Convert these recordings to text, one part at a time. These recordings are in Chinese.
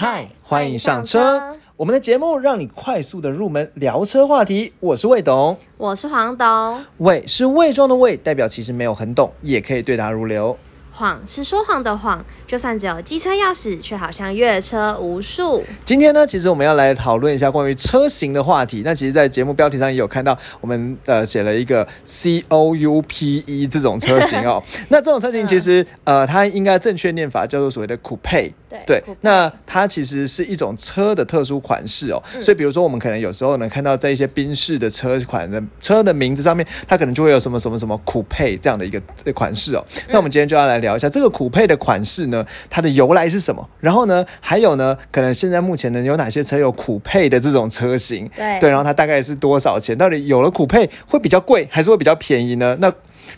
嗨，欢迎上车。我们的节目让你快速的入门聊车话题。我是魏董，我是黄董。魏是魏庄的魏，代表其实没有很懂，也可以对答如流。谎是说谎的谎，就算只有机车钥匙，却好像越车无数。今天呢，其实我们要来讨论一下关于车型的话题。那其实，在节目标题上也有看到，我们呃写了一个 C O U P E 这种车型哦。那这种车型其实呃，它应该正确念法叫做所谓的 Coupe。对，那它其实是一种车的特殊款式哦。所以，比如说我们可能有时候能看到在一些宾士的车款的车的名字上面，它可能就会有什么什么什么 Coupe 这样的一个款式哦。那我们今天就要来聊。聊一下这个酷配的款式呢，它的由来是什么？然后呢，还有呢，可能现在目前呢有哪些车有酷配的这种车型？对对，然后它大概是多少钱？到底有了酷配会比较贵，还是会比较便宜呢？那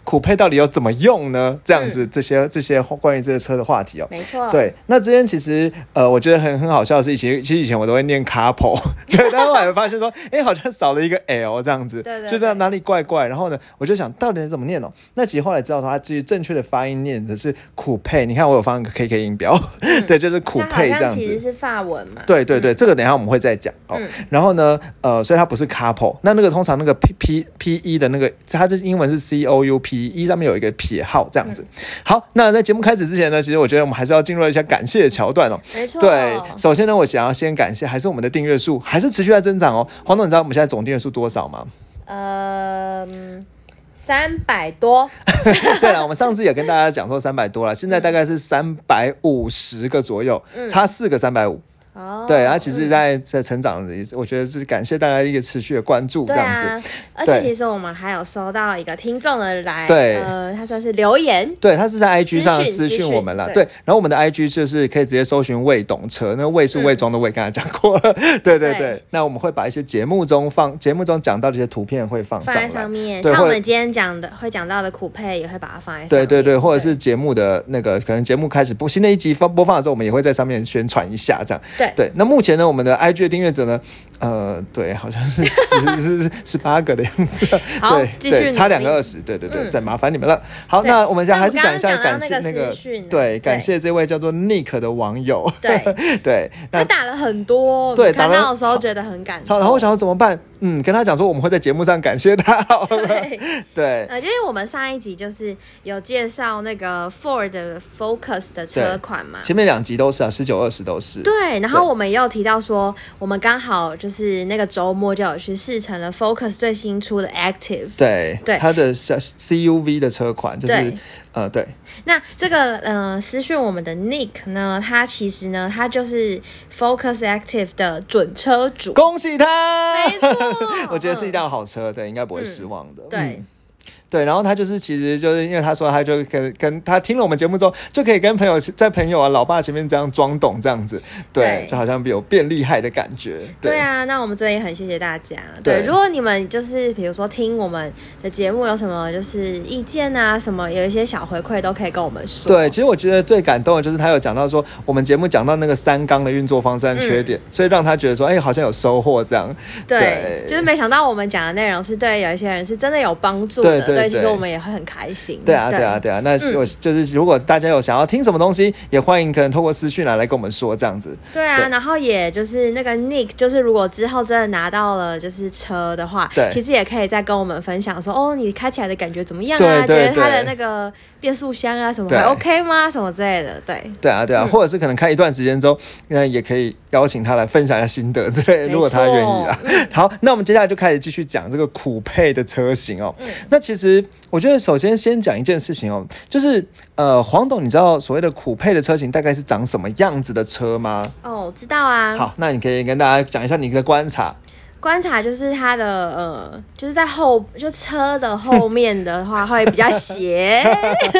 酷配到底要怎么用呢？这样子，这些这些关于这个车的话题哦，没错。对，那之前其实呃，我觉得很很好笑的是，以前其实以前我都会念 couple，对，但后来发现说，哎，好像少了一个 l 这样子，对对，就在哪里怪怪。然后呢，我就想到底怎么念哦？那其实后来知道说，它其实正确的发音念的是酷配。你看我有放一个 K K 音标，对，就是酷配这样子。其实是法文嘛？对对对，这个等下我们会再讲哦。然后呢，呃，所以它不是 couple，那那个通常那个 P P P E 的那个，它的英文是 C O U P 一上面有一个撇号这样子。好，那在节目开始之前呢，其实我觉得我们还是要进入一下感谢的桥段哦。没错。对，首先呢，我想要先感谢，还是我们的订阅数还是持续在增长哦。黄总，你知道我们现在总订阅数多少吗？呃，三百多。对了，我们上次也跟大家讲说三百多了，现在大概是三百五十个左右，差四个三百五。哦，对，然后其实在在成长的意思，我觉得是感谢大家一个持续的关注，这样子。而且其实我们还有收到一个听众的来，对，呃，他算是留言，对他是在 IG 上私讯我们了，对。然后我们的 IG 就是可以直接搜寻魏懂车，那魏是魏中的魏，刚才讲过了，对对对。那我们会把一些节目中放节目中讲到的一些图片会放在上面，像我们今天讲的会讲到的酷配也会把它放在上面，对对对，或者是节目的那个可能节目开始播新的一集放播放的时候，我们也会在上面宣传一下，这样。对对，那目前。呢我们的 IG 的订阅者呢？呃，对，好像是十是 十八个的样子。对对，差两个二十。对对对，再麻烦你们了。好，那我们讲还是讲一下感谢那个对，感谢这位叫做 Nick 的网友。对 对，他打了很多，对，打到的时候觉得很感动。然后我想说怎么办？嗯，跟他讲说我们会在节目上感谢他。对对，呃，因为我们上一集就是有介绍那个 Ford Focus 的车款嘛，前面两集都是啊，十九二十都是。对，然后我们也有提到说，我们刚好就是那个周末就有去试乘了 Focus 最新出的 Active。对对，它的 CUV 的车款就是呃对。那这个呃私讯我们的 Nick 呢，他其实呢他就是 Focus Active 的准车主，恭喜他！没错，我觉得是一辆好车，对，应该不会失望的。对。对，然后他就是，其实就是因为他说，他就跟跟他听了我们节目之后，就可以跟朋友在朋友啊、老爸前面这样装懂这样子，对，就好像有变厉害的感觉。对啊，那我们这也很谢谢大家。对，如果你们就是比如说听我们的节目有什么就是意见啊，什么有一些小回馈都可以跟我们说。对，其实我觉得最感动的就是他有讲到说，我们节目讲到那个三缸的运作方式和缺点，所以让他觉得说，哎，好像有收获这样。对，就是没想到我们讲的内容是对有一些人是真的有帮助的。对。对，其实我们也会很开心。对啊，对啊，对啊。那我就是如果大家有想要听什么东西，也欢迎可能透过私讯来来跟我们说这样子。对啊，然后也就是那个 Nick，就是如果之后真的拿到了就是车的话，对，其实也可以再跟我们分享说，哦，你开起来的感觉怎么样啊？觉得它的那个变速箱啊什么还 OK 吗？什么之类的。对，对啊，对啊，或者是可能开一段时间之后，那也可以邀请他来分享一下心得之类，如果他愿意啊。好，那我们接下来就开始继续讲这个苦配的车型哦。那其实。我觉得首先先讲一件事情哦，就是呃，黄董，你知道所谓的酷配的车型大概是长什么样子的车吗？哦，知道啊。好，那你可以跟大家讲一下你的观察。观察就是它的呃，就是在后就车的后面的话会比较斜，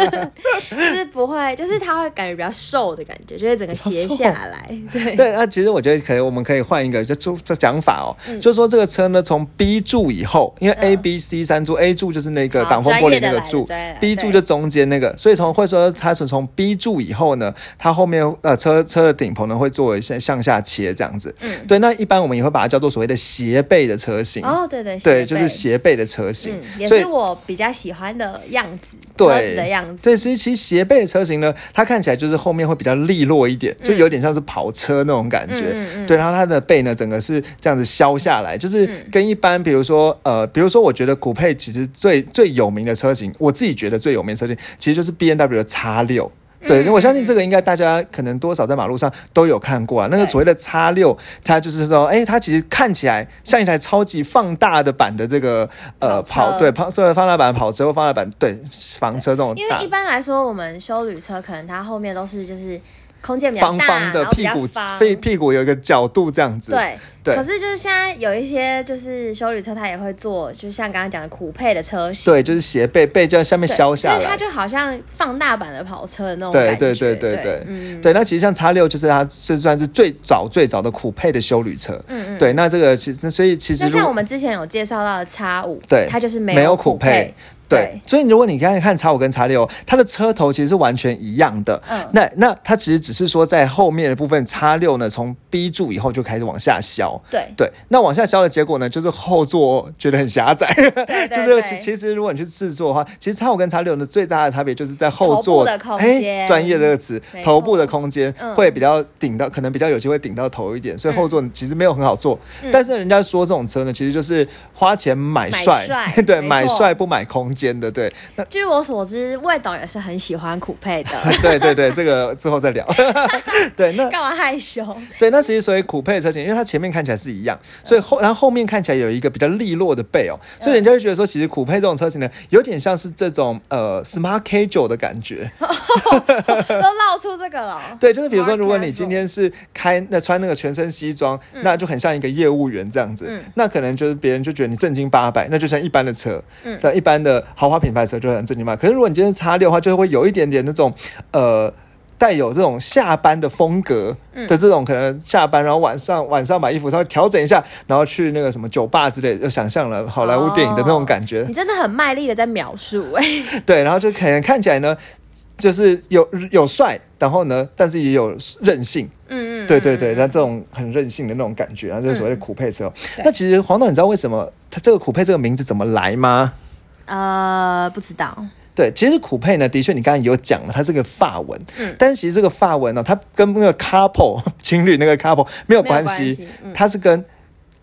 就是不会，就是它会感觉比较瘦的感觉，就是整个斜下来。对对，那其实我觉得可以，我们可以换一个就就这讲法哦，就是说这个车呢，从 B 柱以后，因为 A、B、C 三柱，A 柱就是那个挡风玻璃那个柱，B 柱就中间那个，所以从会说它是从 B 柱以后呢，它后面呃车车的顶棚呢会做一些向下切这样子。嗯，对，那一般我们也会把它叫做所谓的斜。斜背的车型。哦，对对对，就是斜背的车型，嗯，也是我比较喜欢的样子，对车子的样子。对，其实其实斜背的车型呢，它看起来就是后面会比较利落一点，就有点像是跑车那种感觉。对，然后它的背呢，整个是这样子削下来，就是嗯跟一般比如说呃，比如说我觉得古配其实最最有名的车型，我自己觉得最有名的车型，其实就是 B N W 的 X 六。对，嗯我相信这个应该大家可能多少在马路上都有看过啊。那个所谓的叉六，它就是说，哎，它其实看起来像一台超级放大的版的这个呃跑对跑作为放大版跑车或放大版对房车这种因为一般来说，我们修旅车可能它后面都是就是空间比较大，方方的屁股屁屁股有一个角度这样子。对，对可是就是现在有一些就是修旅车，它也会做，就像刚刚讲的酷配的车型，对，就是斜背背就在下面对，削下来。所以它就好像放大版的跑车的那种对感觉。对对对对嗯，对，那其实像叉六就是它是算是最早最早的酷配的修旅车。嗯嗯。对，那这个其实所以其实就像我们之前有介绍到的叉五，对它就是没有有酷配配，对，所以如果你刚才看叉五跟叉六，它的车头其实是完全一样的。嗯。那那它其实只是说在后面的部分，叉六呢从 B 柱以后就开始往下削。对。对，那往下削的结果呢，就是后座觉得很狭窄，对 就是对其其实如果你去试坐的话，其实叉五跟叉六呢最大的差别就是在后座部的空哎间专业这个词头部的空间嗯。会比较顶到，可能比较有机会顶到头一点，所以后座其实没有很好坐。嗯。但是人家说这种车呢，其实就是花钱买帅。对，买帅不买空间的，对。那据我所知，魏导也是很喜欢酷配的，对对对，这个之后再聊。对，那干嘛害羞？对，那其实所以苦配的车型，因为它前面看起来是一样，所以后然后后面看起来有一个比较利落的背哦，所以人家就觉得说，其实苦配这种车型呢，有点像是这种呃 Smart K 九的感觉。都闹出这个了。对，就是比如说，如果你今天是开那穿那个全身西装，那就很像一个业务员这样子，嗯那可能就是别人就觉得你正经八百，那就像一般的车，嗯像一般的豪华品牌车就很正经八百。可是如果你今天叉六的话，就会有一点点那种呃。带有这种下班的风格嗯的这种，可能下班然后晚上晚上把衣服稍微调整一下，然后去那个什么酒吧之类的，就想象了好莱坞电影的那种感觉。你真的很卖力的在描述哎、对，然后就可能看起来呢，就是有有帅，然后呢，但是也有韧性。嗯嗯，对对对，嗯那这种很任性的那种感觉，然后就是所谓的苦配车。对那其实黄导，你知道为什么他这个苦配这个名字怎么来吗？呃，不知道，对，其实苦配呢，的确你刚才有讲了，它是个发文，嗯。但其实这个发文呢，它跟那个 couple 情侣那个 couple 没有关系它是跟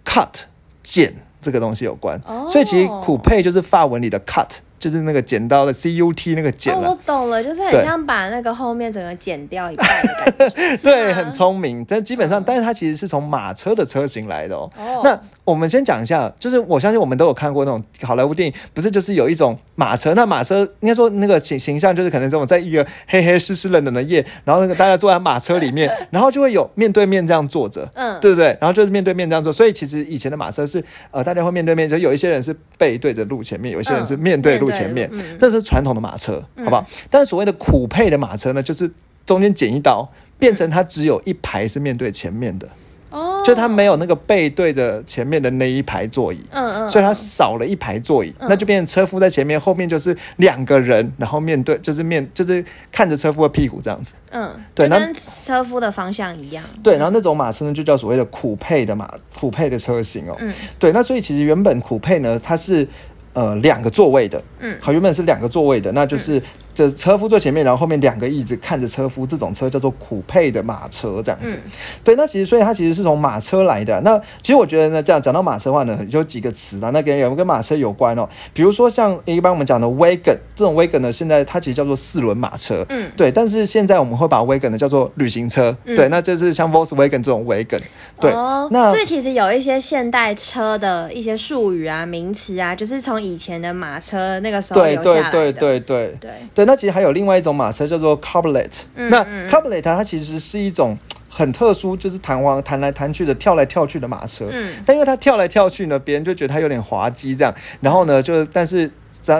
cut 剪这个东西有关，哦。所以其实苦配就是发文里的 cut，就是那个剪刀的 c u t 那个剪哦，我懂了，就是很像把那个后面整个剪掉一半的感觉，对，很聪明，但基本上，但是它其实是从马车的车型来的哦。哦那我们先讲一下，就是我相信我们都有看过那种好莱坞电影，不是就是有一种马车？那马车应该说那个形形象就是可能这种在一个黑黑湿湿冷冷的夜，然后那个大家坐在马车里面，然后就会有面对面这样坐着。嗯，对不对？然后就是面对面这样坐，所以其实以前的马车是呃，大家会面对面，就有一些人是背对着路前面，有一些人是嗯面对路前面面对路嗯，那是传统的马车，好不好？但是所谓的苦配的马车呢，就是中间剪一刀，变成它只有一排是面对前面的，哦，就它没有那个背对着前面的那一排座椅。嗯嗯，所以它少了一排座椅，那就变成车夫在前面，后面就是两个人，然后面对就是面就是看着车夫的屁股这样子。嗯，对那跟车夫的方向一样，对，然后那种马车呢，就叫所谓的苦配的马苦配的车型哦。嗯对，那所以其实原本苦配呢，它是呃两个座位的，嗯。好，原本是两个座位的，那就是这车夫坐前面，然后后面两个椅子看着车夫，这种车叫做苦配的马车这样子。嗯对，那其实所以它其实是从马车来的。那其实我觉得呢，这样讲到马车的话呢，有几个词啊，那跟有跟马车有关哦。比如说像一般我们讲的 wagon 这种 wagon 呢，现在它其实叫做四轮马车。嗯对，但是现在我们会把 wagon 呢叫做旅行车。嗯对，那就是像 Volkswagen 这种 wagon。对，哦，那所以其实有一些现代车的一些术语啊、名词啊，就是从以前的马车那个时候对留下来的。对对对对。对对，那其实还有另外一种马车叫做 carbulet。嗯那嗯 carbulet 它其实是一种很特殊，就是弹簧弹来弹去的、跳来跳去的马车。嗯但因为它跳来跳去呢，别人就觉得它有点滑稽这样。然后呢，就但是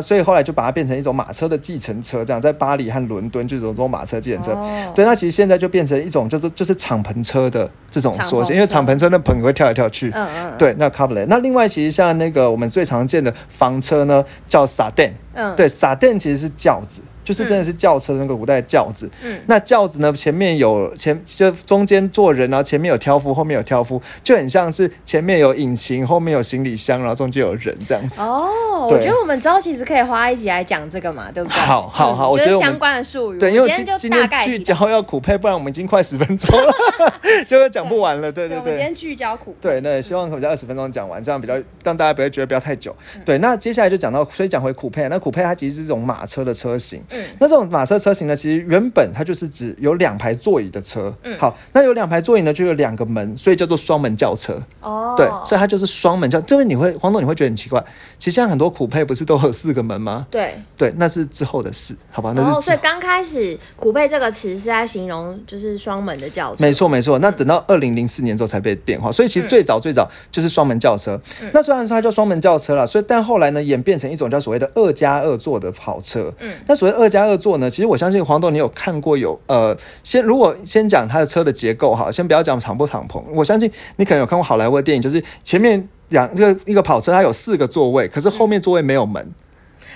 所以后来就把它变成一种马车的计程车，这样在巴黎和伦敦就有这种马车计程车。哦对，那其实现在就变成一种就是就是敞篷车的这种缩写，因为敞篷车那棚会跳来跳去。嗯嗯，对，那 carbulet。那另外其实像那个我们最常见的房车呢，叫 sedan。嗯，对，傻电其实是轿子，就是真的是轿车的那个古代轿子。嗯那轿子呢，前面有前就中间坐人，然后前面有挑夫，后面有挑夫，就很像是前面有引擎，后面有行李箱，然后中间有人这样子。哦，我觉得我们之后其实可以花一集来讲这个嘛，对不对？好好好嗯我觉得相关的术语。对，因为今天就今今天大概聚焦要苦配，不然我们已经快十分钟了，就会讲不完了。对对，对对我们今天。聚焦苦。对，那希望可以在二十分钟讲完，这样比较让大家不会觉得不要太久。嗯对，那接下来就讲到，所以讲回苦配，那苦配它其实是这种马车的车型。嗯那这种马车车型呢，其实原本它就是指有两排座椅的车。嗯好，那有两排座椅呢，就有两个门，所以叫做双门轿车。哦，对，所以它就是双门轿。这边你会黄总你会觉得很奇怪，其实现在很多酷配不是都有四个门吗？对。对，那是之后的事，好吧？那是之所以刚开始“苦配”这个词是在形容就是双门的轿车。没错没错，那等到二零零四年之后才被变化，所以其实最早最早就是双门轿车。那虽然说它叫双门轿车了，所以但后来呢演变成一种叫所谓的二加二座的跑车。嗯那所谓二加二座呢，其实我相信黄豆你有看过有呃，先如果先讲它的车的结构哈，先不要讲敞不敞篷，我相信你可能有看过好莱坞的电影，就是前面两这个一个跑车它有四个座位，可是后面座位没有门。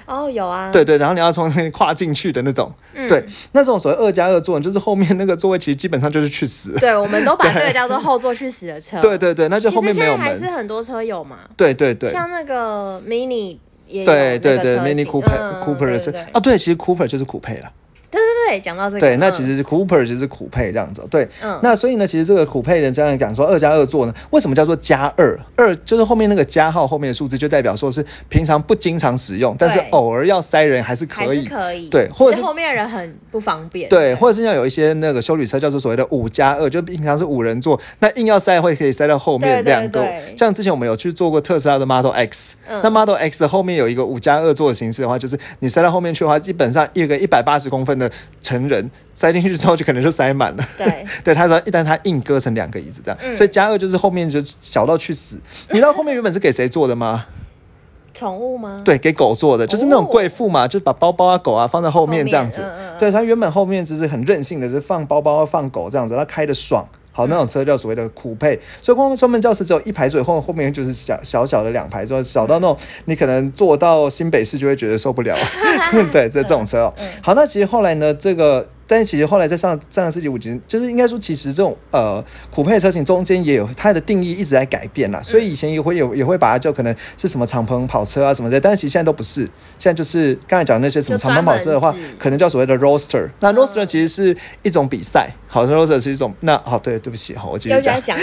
哦，有啊。对对，然后你要从那里跨进去的那种。嗯对，那这种所谓二加二座，就是后面那个座位其实基本上就是去死。对，我们都把这个叫做后座去死的车。对对对，那就后面没有实现在还是。很多车有嘛，对对对。像那个 Mini 也对对对，Mini Cooper、嗯 Cooper 的车对对啊，对，其实 Cooper 就是酷配了。对对对，讲到这个，对，那嗯其实是 Cooper 就是苦配这样子。对，嗯那所以呢，其实这个苦配的这样讲说二加二座呢，为什么叫做加二？二就是后面那个加号后面的数字，就代表说是平常不经常使用，但是偶尔要塞人还是可以。可以，对或者是后面的人很不方便，对，或者是要有一些那个修理车叫做所谓的五加二，就平常是五人座，那硬要塞会可以塞到后面两个对。像之前我们有去做过特斯拉的 Model X，、嗯那 Model X 的后面有一个五加二座的形式的话，就是你塞到后面去的话，基本上一个一百八十公分的成人塞进去之后，就可能就塞满了。对 对，他说一旦他硬割成两个椅子这样，嗯所以加二就是后面就小到去死。你知道后面原本是给谁做的吗？宠物吗？对，给狗做的，就是那种贵妇嘛，就是把包包啊、狗啊放在后面这样子。嗯嗯嗯对，它原本后面就是很任性的，就是放包包、放狗这样子，它开的爽。好，那种车叫所谓的酷配，所以光双门轿车只有一排座椅，后后面就是小小小的两排座，小到那种你可能坐到新北市就会觉得受不了。对，这这种车哦。好，那其实后来呢，这个。但是其实后来在上上个世纪五十，就是应该说，其实这种呃酷配车型中间也有它的定义一直在改变啦，所以以前也会有也会把它叫可能是什么敞篷跑车啊什么的，但是其实现在都不是，现在就是刚才讲那些什么敞篷跑车的话可能叫所谓的 roadster。那 roadster 其实是一种比赛，好，roadster 是一种那好对对不起，好我继续讲。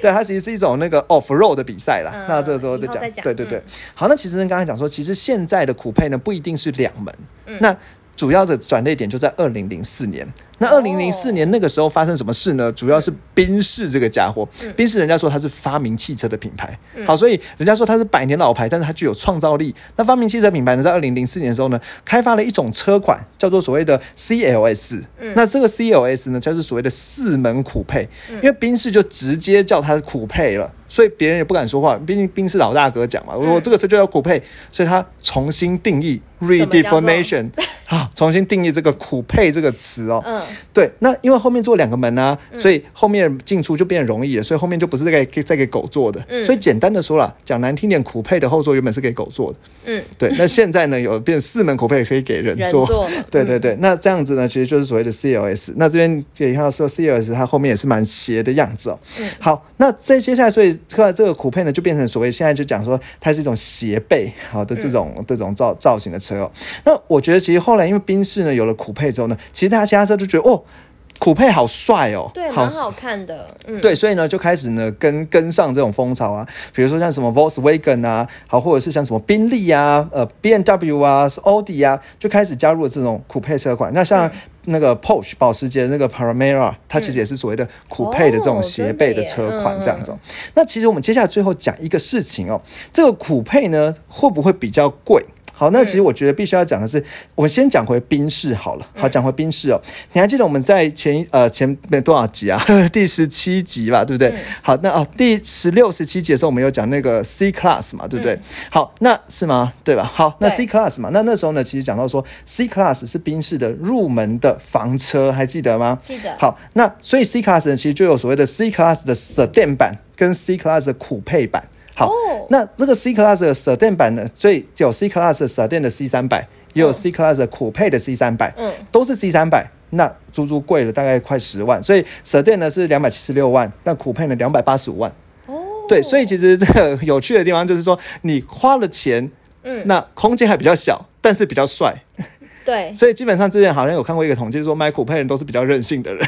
对，它其实是一种那个 off road 的比赛啦。嗯那这个时候再讲，对对对。嗯。好，那其实刚才讲说，其实现在的酷配呢不一定是两门，嗯。那主要的转捩点就在二零零四年。那二零零四年那个时候发生什么事呢？主要是宾士这个家伙，嗯。宾士人家说它是发明汽车的品牌，好，所以人家说它是百年老牌，但是它具有创造力。那发明汽车品牌呢，在二零零四年的时候呢，开发了一种车款，叫做所谓的 CLS。那这个 CLS 呢，就是所谓的四门酷配，因为宾士就直接叫它酷配了。所以别人也不敢说话，毕竟宾士老大哥讲嘛，我这个车就叫酷配，所以他重新定义 redefinition 啊，重新定义这个酷配这个词哦。嗯，对，那因为后面做两个门啊，所以后面进出就变得容易了，所以后面就不是在给再给狗做的。嗯所以简单的说了，讲难听点，苦配的后座原本是给狗做的。嗯，对，那现在呢有变四门苦配可以给人做了 对对对，那这样子呢，其实就是所谓的 CLS。那这边可以看到说 CLS 它后面也是蛮斜的样子哦。嗯好，那在接下来，所以后来这个苦配呢就变成所谓现在就讲说它是一种斜背好的这种、嗯这种造造型的车哦。那我觉得其实后来因为宾士呢有了苦配之后呢，其实大家其他车就觉得哦。酷配好帅哦，对，蛮好看的，嗯，对，所以呢，就开始呢跟跟上这种风潮啊，比如说像什么 Volkswagen 啊，好，或者是像什么宾利啊、呃 B N W 啊、是奥迪啊，就开始加入了这种酷配车款。那像那个 Porsche 保时捷那个 Panamera，它其实也是所谓的酷配的这种斜背的车款这样子哦。那其实我们接下来最后讲一个事情哦，这个酷配呢会不会比较贵？好，那其实我觉得必须要讲的是，我们先讲回宾士好了。好，讲回宾士哦，你还记得我们在前呃前面多少集啊？第十七集吧，对不对？好，那哦第十六、十七集的时候，我们有讲那个 C Class 嘛，对不对？好，那是吗？对吧？好，那 C Class 嘛，那那时候呢，其实讲到说 C Class 是宾士的入门的房车，还记得吗？记得好，那所以 C Class 呢，其实就有所谓的 C Class 的 Sedan 版跟 C Class 的酷配版。好，哦。那这个 C Class 的 Sedan 版呢，所以有 C Class 的 Sedan 的 C 三百，也有 C Class 的酷配的 C 三百，嗯，都是 C 三百，那足足贵了大概快十万，所以 Sedan 呢是两百七十六万，那酷配呢两百八十五万。哦，对，所以其实这个有趣的地方就是说，你花了钱，嗯。那空间还比较小，但是比较帅。对，所以基本上之前好像有看过一个统计，就是说买酷配的人都是比较任性的人。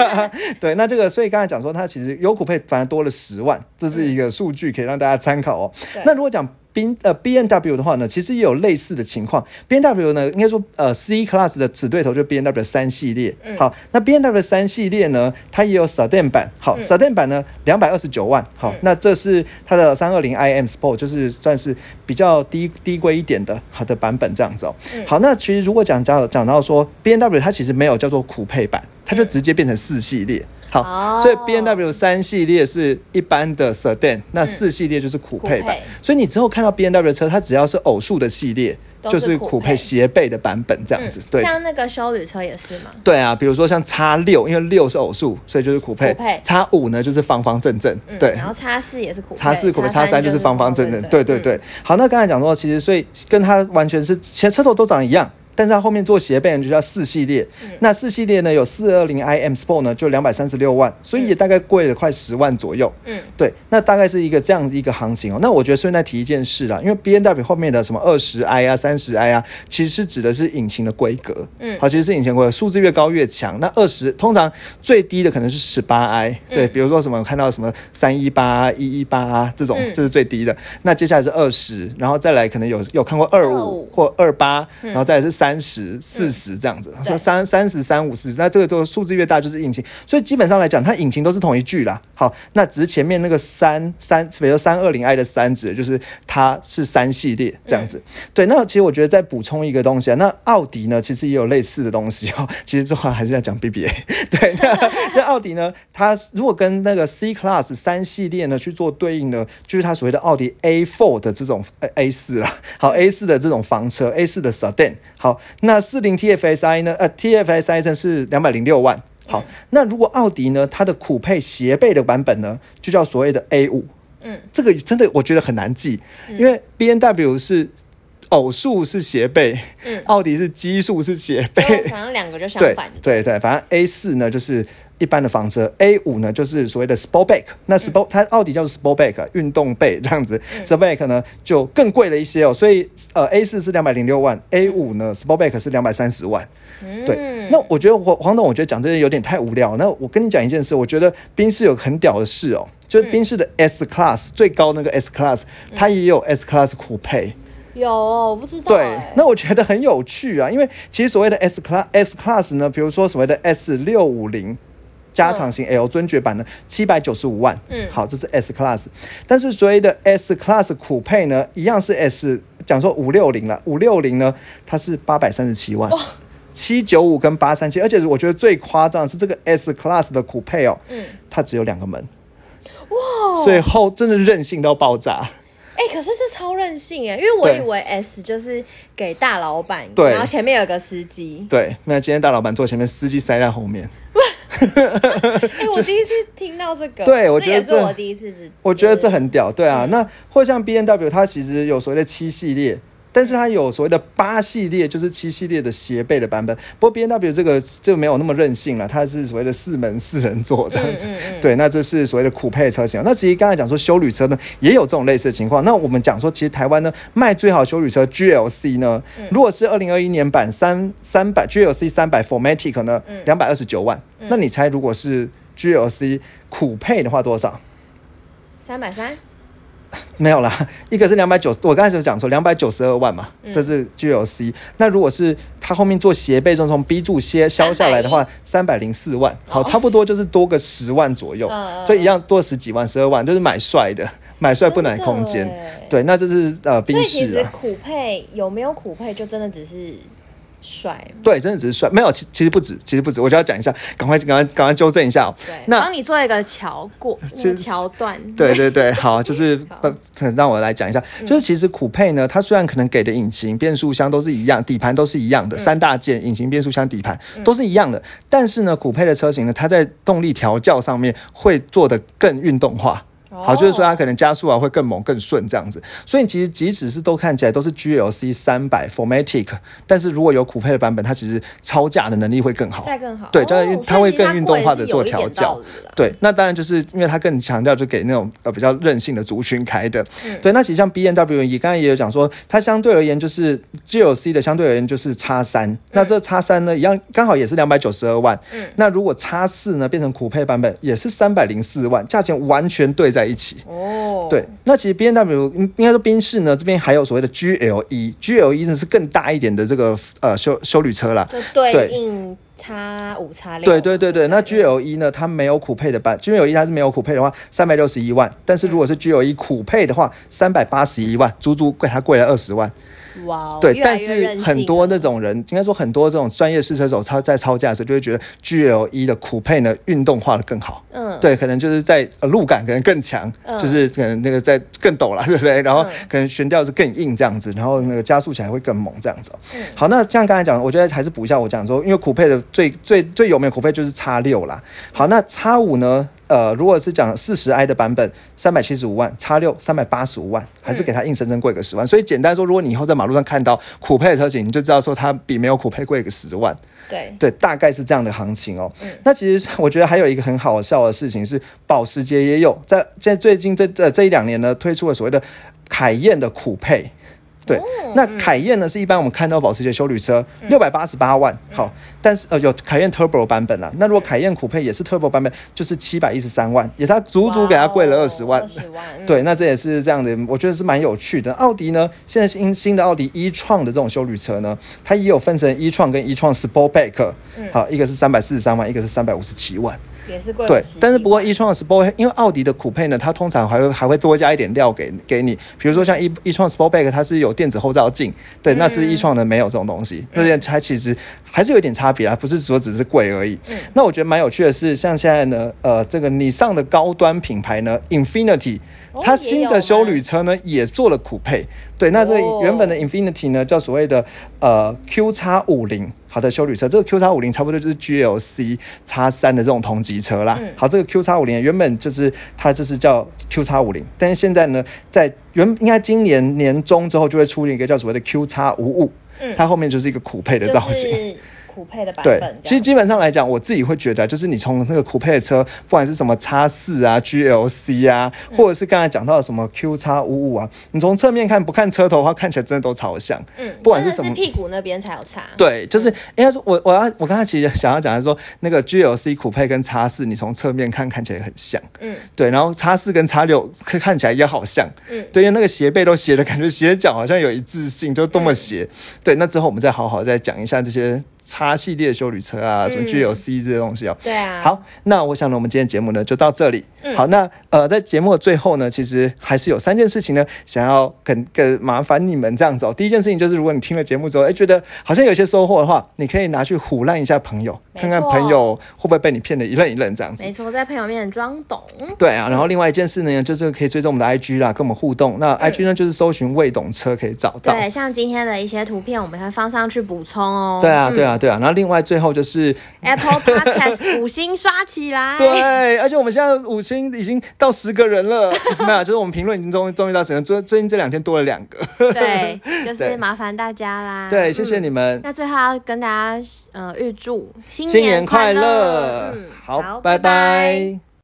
对，那这个所以刚才讲说，他其实优酷配反而多了十万，这是一个数据可以让大家参考哦。那如果讲 B 呃 B N W 的话呢，其实也有类似的情况。B N W 呢，应该说呃 C Class 的子对头就是 B N W 三系列。嗯好，那 B N W 三系列呢，它也有 Sedan 版。好、s e d a n 版呢两百二十九万。好，嗯那这是它的三二零 I M Sport，就是算是比较低低规一点的好的版本这样子哦。嗯好，那其实如果讲讲讲到说 B N W 它其实没有叫做酷配版，它就直接变成四系列。好，哦所以 B N W 三系列是一般的 Sedan，那四系列就是酷配版。所以你之后看到 B N W 的车，它只要是偶数的系列，都就是是酷酷配配斜背的版本这样子。对。像那个修旅车也是嘛，对啊，比如说像叉六，因为六是偶数，所以就是酷配。叉五呢就是方方正正，嗯，对。然后叉四也是苦配，叉四酷配，叉三就是方方正正，对对对嗯。好，那刚才讲说，其实所以跟它完全是前车头都长一样。但是它后面做斜背呢，就叫四系列。嗯那四系列呢，有四二零 i m Sport 呢，就两百三十六万，所以也大概贵了快十万左右。嗯，对，那大概是一个这样子一个行情哦。那我觉得顺带提一件事啦，因为 B N W 后面的什么二十 i 啊、三十 i 啊，其实是指的是引擎的规格。嗯好，其实是引擎规格，数字越高越强。那二十通常最低的可能是十八 i，对，嗯比如说什么看到什么三一八、一一八这种，嗯这是最低的。那接下来是二十，然后再来可能有有看过二五25或二八，然后再来是三十四十这样子。说三三十三五四，那这个这个数字越大就是引擎，所以基本上来讲，它引擎都是同一句啦。好，那只是前面那个三三，比如说三二零 i 的三指就是它是三系列这样子。对，那其实我觉得再补充一个东西啊，那奥迪呢其实也有类似的东西哦。其实这话还是要讲 BBA。对，那 那奥迪呢，它如果跟那个 C Class 三系列呢去做对应呢，就是它所谓的奥迪 A4 的这种呃 A 四啦，好 A 四的这种房车，A 四的 Sedan。好，那四零 TFSI 呢？呃，TFSI 呢是两百零六万。好，那如果奥迪呢，它的酷配斜背的版本呢，就叫所谓的 A 五。嗯，这个真的我觉得很难记，因为 B N W 是偶数是斜背，嗯奥迪是奇数是斜背。就反正两个就相对反对，对对，反正 A 四呢就是一般的房车，A 五呢就是所谓的 Sportback。那 Sport、它奥迪叫做 Sportback 运动背这样子、s p o r t b a c k 呢就更贵了一些哦。所以呃 A 四是两百零六万，A 五呢 Sportback 是两百三十万。对，嗯那我觉得黄黄董，我觉得讲这些有点太无聊。那我跟你讲一件事，我觉得宾士有很屌的事哦，就是宾士的 S Class、最高那个 S Class，它也有 S Class 酷配。有哦，我不知道对哎，那我觉得很有趣啊，因为其实所谓的 S Class S Class 呢，比如说所谓的 S 六五零。加长型 L 尊爵版呢，七百九十五万，嗯。好，这是 S Class，但是所谓的 S Class 酷配呢，一样是 S，讲说五六零了，五六零呢，它是八百三十七万，七九五跟八三七，而且我觉得最夸张的是这个 S Class 的酷配哦，嗯。它只有两个门，哇，所以后真的任性到爆炸，哎、可是这超任性哎，因为我以为 S 就是给大老板，对。然后前面有个司机。对，那今天大老板坐前面，司机塞在后面。哎、我第一次听到这个，对我觉得这是我第一次知，我觉得这很屌，对嗯啊。那或像 B N W，它其实有所谓的七系列，但是它有所谓的八系列，就是七系列的斜背的版本。不过 B N W 这个这个没有那么任性了，它是所谓的四门四人座这样子。嗯嗯嗯对，那这是所谓的酷配车型。那其实刚才讲说修旅车呢，也有这种类似的情况。那我们讲说，其实台湾呢卖最好修旅车 G L C 呢，嗯如果是二零二一年版三三百 G L C 三百 Formatic 呢，嗯两百二十九万。那你猜如果是 G L C 酷配的话多少？三百三，没有啦，一个是两百九，我刚才就讲说两百九十二万嘛，嗯这是 GLC。那如果是它后面做斜背中从 B 柱切削下来的话，三百零四万，好，差不多就是多个十万左右哦嗯，嗯所以一样多十几万、十二万，就是买帅的，买帅不买空间。对，那这是呃所宾以其实。苦配有没有苦配，就真的只是帅，对，真的只是帅，没有，其其实不止，其实不止，我就要讲一下，赶快赶快赶快纠正一下哦。对，那帮你做一个桥过 桥段，对对对，好，就是 好不，让我来讲一下，就是其实酷配呢，它虽然可能给的引擎、变速箱都是一样，底盘都是一样的，三大件引擎、变速箱、底盘都是一样的，但是呢，酷配的车型呢，它在动力调教上面会做的更运动化。好，就是说它可能加速啊会更猛、更顺这样子。所以其实即使是都看起来都是 GLC 三百 Formatic，但是如果有酷配的版本，它其实超价的能力会更好，再更好。对，就是它会更运动化的做调教。对，那当然就是因为它更强调就给那种呃比较任性的族群开的。对，那其实像 B N W 也刚才也有讲说，它相对而言就是 GLC 的相对而言就是叉三，那这叉三呢一样刚好也是两百九十二万。嗯，那如果叉四呢变成酷配版本，也是三百零四万，价钱完全对在一起。哦，对，那其实 B N W 应该说宾士呢这边还有所谓的 G L E，G L E 呢是更大一点的这个呃修修旅车啦，对应叉五叉六。对对对对，那 G L E 呢它没有苦配的版，G L E 它是没有苦配的话，三百六十一万，但是如果是 G L E 苦配的话，三百八十一万，足足贵它贵了二十万。哇，对，但是很多那种人，应该说很多这种专业试车手超在超驾的时候，就会觉得 G L E 的酷配呢运动化的更好。嗯，对，可能就是在路感可能更强，就是可能那个在更陡了，对不对？然后可能悬吊是更硬这样子，然后那个加速起来会更猛这样子。嗯，好，那像刚才讲，我觉得还是补一下我讲说，因为酷配的最最最有名的酷配就是叉六啦。好，那叉五呢？呃，如果是讲四十 i 的版本，三百七十五万，叉六三百八十五万，还是给它硬生生贵个十万。所以简单说，如果你以后在马路上看到酷配的车型，你就知道说它比没有酷配贵个十万。对对，大概是这样的行情哦。那其实我觉得还有一个很好笑的事情是，保时捷也有在在最近这这这一两年呢，推出了所谓的凯宴的酷配。对，那凯宴呢是一般我们看到保时捷修旅车六百八十八万，好，但是呃有凯宴 Turbo 版本啦，那如果凯宴酷配也是 Turbo 版本，就是七百一十三万，也它足足给它贵了二十万，对，那这也是这样的，我觉得是蛮有趣的。奥迪呢，现在新新的奥迪一创的这种修旅车呢，它也有分成一创跟一创 Sportback，好，一个是三百四十三万，一个是三百五十七万。也是贵，对，但是不过一创 Sport，因为奥迪的酷配呢，它通常还会还会多加一点料给给你，比如说像一一创 Sportback，它是有电子后照镜，对，那是一创的没有这种东西，而且它其实还是有点差别啊，不是说只是贵而已。那我觉得蛮有趣的是，像现在呢，呃，这个你上的高端品牌呢，Infinity。它新的修旅车呢也做了酷配，对，那这个原本的 Infinity 呢叫所谓的呃 Q 叉五零，好的修旅车，这个 Q 叉五零差不多就是 GLC 叉三的这种同级车啦。好，这个 Q 叉五零原本就是它就是叫 Q 叉五零，但是现在呢，在原应该今年年中之后就会出一个叫所谓的 Q 叉五五，它后面就是一个酷配的造型。酷配的版本，对，其实基本上来讲，我自己会觉得，就是你从那个酷配的车，不管是什么叉四啊、GLC 啊，或者是刚才讲到的什么 Q 叉五五啊，你从侧面看，不看车头的话，看起来真的都超像。嗯，不管是什么屁股那边才有差。对，就是应该说，我我要我刚才其实想要讲的是说，那个 GLC 酷配跟叉四，你从侧面看看起来很像。嗯，对，然后叉四跟叉六看看起来也好像。嗯，对，因为那个斜背都斜的感觉，斜角好像有一致性，就多么斜。对，那之后我们再好好再讲一下这些。叉系列修旅车啊，什么 G 有 C 这些东西哦。对啊。好，那我想呢，我们今天节目呢就到这里。好，那呃，在节目的最后呢，其实还是有三件事情呢，想要跟跟麻烦你们这样子哦。第一件事情就是，如果你听了节目之后，哎，觉得好像有些收获的话，你可以拿去唬烂一下朋友，看看朋友会不会被你骗的一愣一愣这样子。没错，在朋友面前装懂。对啊，然后另外一件事呢，就是可以追踪我们的 IG 啦，跟我们互动。那 IG 呢，就是搜寻未懂车可以找到。对，像今天的一些图片，我们会放上去补充哦。对啊，对啊，对啊。然后另外最后就是 Apple Podcast 五星刷起来。对，而且我们现在五星已经到十个人了，没有？就是我们评论已经终终于到十人，最最近这两天多了两个。对，就是麻烦大家啦。对，谢谢你们。那最后要跟大家呃预祝新年快乐。嗯，好，拜拜。